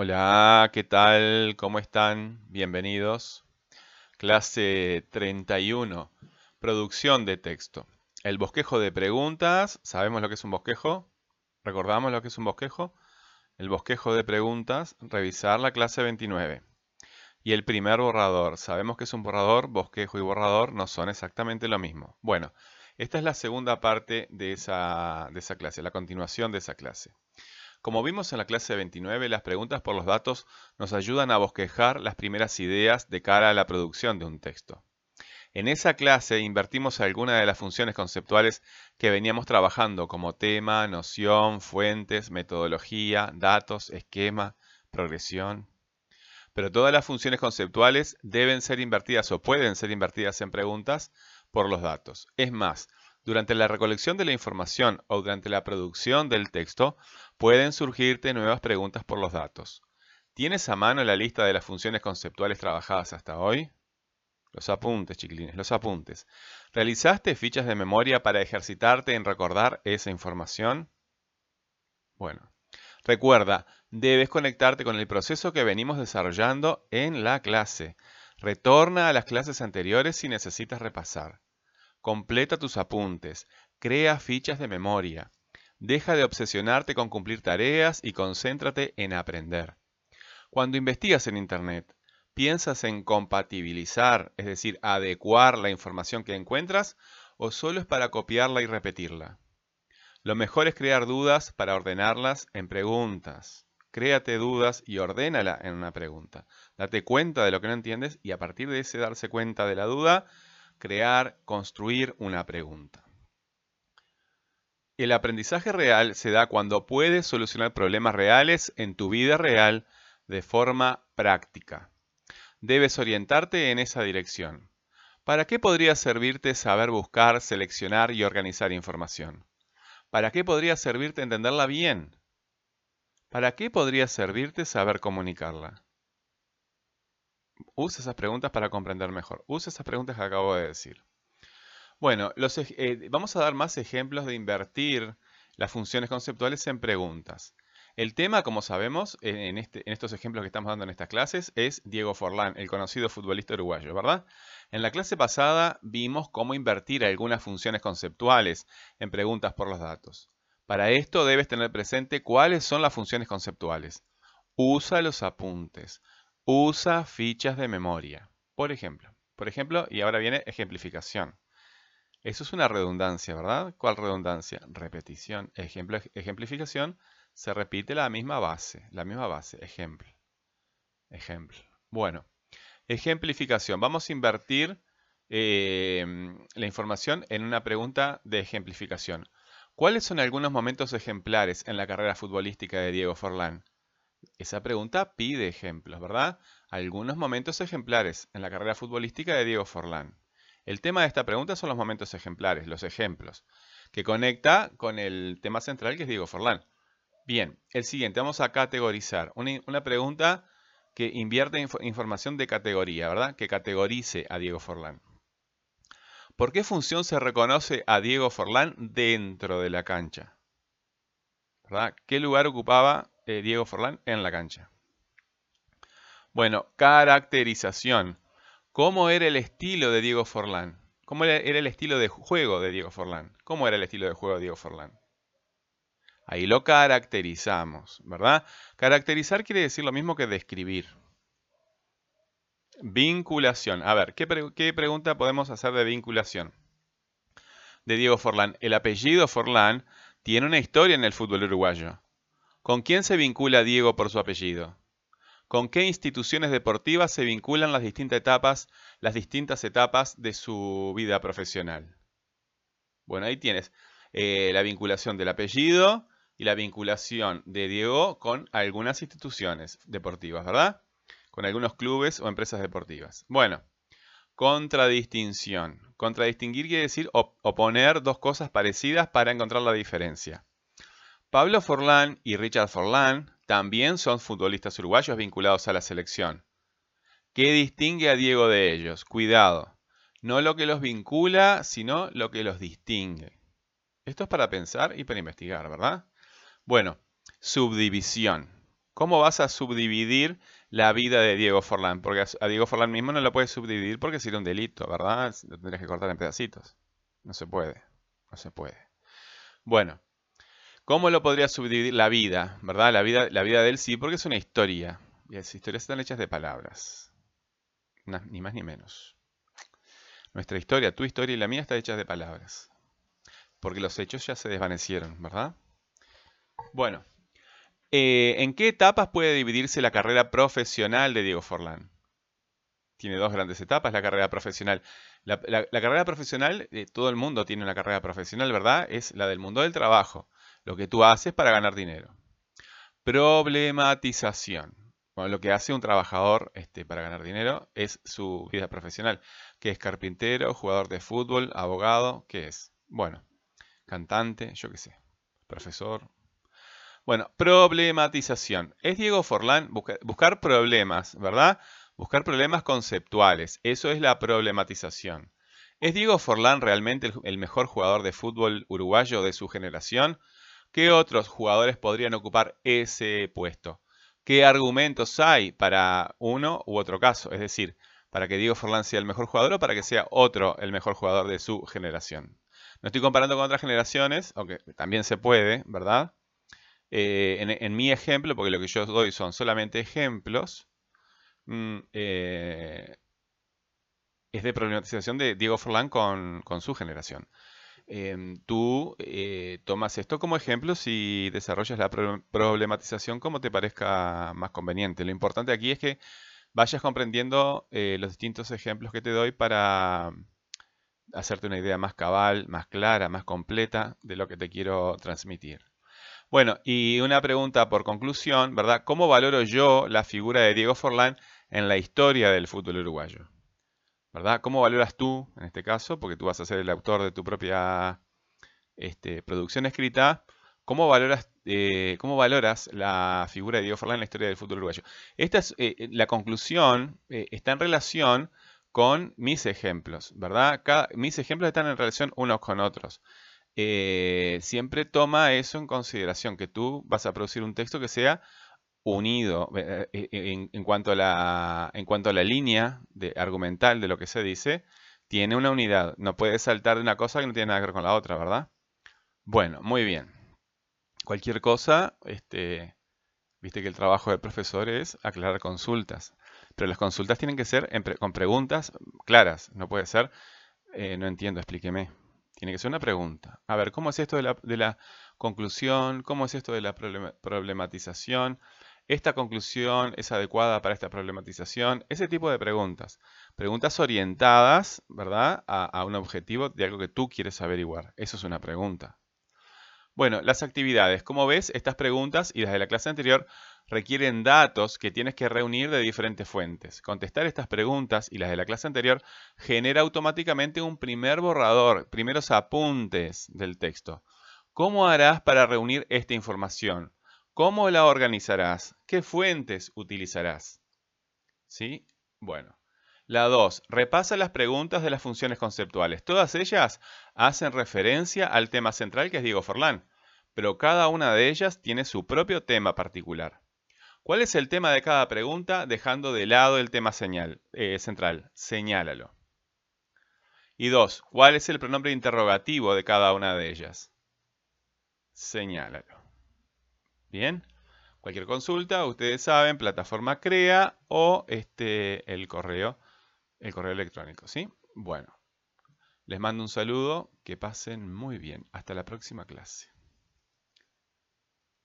Hola, ¿qué tal? ¿Cómo están? Bienvenidos. Clase 31. Producción de texto. El bosquejo de preguntas. ¿Sabemos lo que es un bosquejo? ¿Recordamos lo que es un bosquejo? El bosquejo de preguntas. Revisar la clase 29. Y el primer borrador. Sabemos que es un borrador. Bosquejo y borrador no son exactamente lo mismo. Bueno, esta es la segunda parte de esa, de esa clase, la continuación de esa clase. Como vimos en la clase 29, las preguntas por los datos nos ayudan a bosquejar las primeras ideas de cara a la producción de un texto. En esa clase invertimos algunas de las funciones conceptuales que veníamos trabajando como tema, noción, fuentes, metodología, datos, esquema, progresión. Pero todas las funciones conceptuales deben ser invertidas o pueden ser invertidas en preguntas por los datos. Es más, durante la recolección de la información o durante la producción del texto, pueden surgirte nuevas preguntas por los datos. ¿Tienes a mano la lista de las funciones conceptuales trabajadas hasta hoy? Los apuntes, chiquilines, los apuntes. ¿Realizaste fichas de memoria para ejercitarte en recordar esa información? Bueno, recuerda, debes conectarte con el proceso que venimos desarrollando en la clase. Retorna a las clases anteriores si necesitas repasar. Completa tus apuntes, crea fichas de memoria. Deja de obsesionarte con cumplir tareas y concéntrate en aprender. Cuando investigas en Internet, ¿piensas en compatibilizar, es decir, adecuar la información que encuentras, o solo es para copiarla y repetirla? Lo mejor es crear dudas para ordenarlas en preguntas. Créate dudas y ordénala en una pregunta. Date cuenta de lo que no entiendes y a partir de ese darse cuenta de la duda, crear, construir una pregunta. El aprendizaje real se da cuando puedes solucionar problemas reales en tu vida real de forma práctica. Debes orientarte en esa dirección. ¿Para qué podría servirte saber buscar, seleccionar y organizar información? ¿Para qué podría servirte entenderla bien? ¿Para qué podría servirte saber comunicarla? Usa esas preguntas para comprender mejor. Usa esas preguntas que acabo de decir. Bueno, eh, vamos a dar más ejemplos de invertir las funciones conceptuales en preguntas. El tema, como sabemos, en, este, en, estos ejemplos que estamos dando en estas clases, es Diego Forlán, el conocido futbolista uruguayo, ¿verdad? En la clase pasada vimos cómo invertir algunas funciones conceptuales en preguntas por los datos. Para esto debes tener presente cuáles son las funciones conceptuales. Usa los apuntes. Usa fichas de memoria. Por ejemplo, por ejemplo, y ahora viene ejemplificación. Eso es una redundancia, ¿verdad? ¿Cuál redundancia? Repetición. Ejemplo, ejemplificación, se repite la misma base, la misma base, ejemplo. Ejemplo. Bueno, ejemplificación. Vamos a invertir em, la información en una pregunta de ejemplificación. ¿Cuáles son algunos momentos ejemplares en la carrera futbolística de Diego Forlán? Esa pregunta pide ejemplos, ¿verdad? Algunos momentos ejemplares en la carrera futbolística de Diego Forlán. El tema de esta pregunta son los momentos ejemplares, los ejemplos, que conecta con el tema central que es Diego Forlán. Bien, el siguiente, vamos a categorizar. Una, pregunta que invierte información de categoría, ¿verdad? Que categorice a Diego Forlán. ¿Por qué función se reconoce a Diego Forlán dentro de la cancha? ¿Qué lugar ocupaba eh, Diego Forlán en la cancha. Bueno, caracterización. ¿Cómo era el estilo de Diego Forlán? ¿Cómo era, el estilo de juego de Diego Forlán? ¿Cómo era el estilo de juego de Diego Forlán? Ahí lo caracterizamos, ¿verdad? Caracterizar quiere decir lo mismo que describir. Vinculación. A ver, ¿qué, ¿qué, pregunta podemos hacer de vinculación? De Diego Forlán. El apellido Forlán tiene una historia en el fútbol uruguayo. ¿Con quién se vincula Diego por su apellido? ¿Con qué instituciones deportivas se vinculan las distintas etapas, las distintas etapas de su vida profesional? Bueno, ahí tienes eh, la vinculación del apellido y la vinculación de Diego con algunas instituciones deportivas, ¿verdad? Con algunos clubes o empresas deportivas. Bueno, contradistinción. Contradistinguir quiere decir oponer dos cosas parecidas para encontrar la diferencia. Pablo Forlán y Richard Forlán también son futbolistas uruguayos vinculados a la selección. ¿Qué distingue a Diego de ellos? Cuidado, no lo que los vincula, sino lo que los distingue. Esto es para pensar y para investigar, ¿verdad? Bueno, subdivisión. ¿Cómo vas a subdividir la vida de Diego Forlán? Porque a Diego Forlán mismo no lo puedes subdividir porque sería un delito, ¿verdad? Lo tendrías que cortar en pedacitos. No se puede, no se puede. Bueno, ¿cómo lo podrías subdividir? La vida, ¿verdad? La vida, la vida de él sí, porque es una historia. Y las historias están hechas de palabras. ni más ni menos. Nuestra historia, tu historia y la mía están hechas de palabras. Porque los hechos ya se desvanecieron, ¿verdad? Bueno, eh, ¿en qué etapas puede dividirse la carrera profesional de Diego Forlán? Tiene dos grandes etapas, la carrera profesional. La, carrera profesional, eh, todo el mundo tiene una carrera profesional, ¿verdad? Es la del mundo del trabajo, lo que tú haces para ganar dinero. Problematización. Bueno, lo que hace un trabajador este, para ganar dinero es su vida profesional. ¿Qué es carpintero, jugador de fútbol, abogado? ¿Qué es? Bueno, cantante, yo qué sé, profesor, bueno, problematización. Es Diego Forlán buscar problemas, ¿verdad? Buscar problemas conceptuales. Eso es la problematización. ¿Es Diego Forlán realmente el, mejor jugador de fútbol uruguayo de su generación? ¿Qué otros jugadores podrían ocupar ese puesto? ¿Qué argumentos hay para uno u otro caso? Es decir, para que Diego Forlán sea el mejor jugador o para que sea otro el mejor jugador de su generación. No estoy comparando con otras generaciones, aunque también se puede, ¿verdad? Eh, en, mi ejemplo, porque lo que yo doy son solamente ejemplos, mm, eh, es de problematización de Diego Forlán con, su generación. Em, tú eh, tomas esto como ejemplo si desarrollas la problematización como te parezca más conveniente. Lo importante aquí es que vayas comprendiendo los distintos ejemplos que te doy para hacerte una idea más cabal, más clara, más completa de lo que te quiero transmitir. Bueno, y una pregunta por conclusión, ¿verdad? ¿Cómo valoro yo la figura de Diego Forlán en la historia del fútbol uruguayo? ¿Verdad? ¿Cómo valoras tú, en este caso, porque tú vas a ser el autor de tu propia este, producción escrita, ¿cómo valoras, eh, ¿cómo valoras la figura de Diego Forlán en la historia del fútbol uruguayo? Esta es, eh, eh, la conclusión está en relación con mis ejemplos, ¿verdad? mis ejemplos están en relación unos con otros. Eh, siempre toma eso en consideración, que tú vas a producir un texto que sea unido eh, eh, en, cuanto a la, en cuanto a la línea de, argumental de lo que se dice, tiene una unidad. No puedes saltar de una cosa que no tiene nada que ver con la otra, ¿verdad? Bueno, muy bien. Cualquier cosa, este, viste que el trabajo del profesor es aclarar consultas, pero las consultas tienen que ser con preguntas claras, no puede ser, no entiendo, explíqueme. Tiene que ser una pregunta. A ver, ¿cómo es esto de la, conclusión? ¿Cómo es esto de la problematización? ¿Esta conclusión es adecuada para esta problematización? Ese tipo de preguntas. Preguntas orientadas, ¿verdad? A, a un objetivo de algo que tú quieres averiguar. Eso es una pregunta. Bueno, las actividades. Como ves, estas preguntas y las de la clase anterior requieren datos que tienes que reunir de diferentes fuentes. Contestar estas preguntas y las de la clase anterior genera automáticamente un primer borrador, primeros apuntes del texto. ¿Cómo harás para reunir esta información? ¿Cómo la organizarás? ¿Qué fuentes utilizarás? ¿Sí? Bueno. La 2. Repasa las preguntas de las funciones conceptuales. Todas ellas hacen referencia al tema central que es Diego Forlán, pero cada una de ellas tiene su propio tema particular. ¿Cuál es el tema de cada pregunta dejando de lado el tema señal, eh, central? Señálalo. Y 2. ¿Cuál es el pronombre interrogativo de cada una de ellas? Señálalo. Bien. Cualquier consulta, ustedes saben, plataforma CREA o este, el correo el correo electrónico, ¿sí? Bueno, les mando un saludo, que pasen muy bien. Hasta la próxima clase.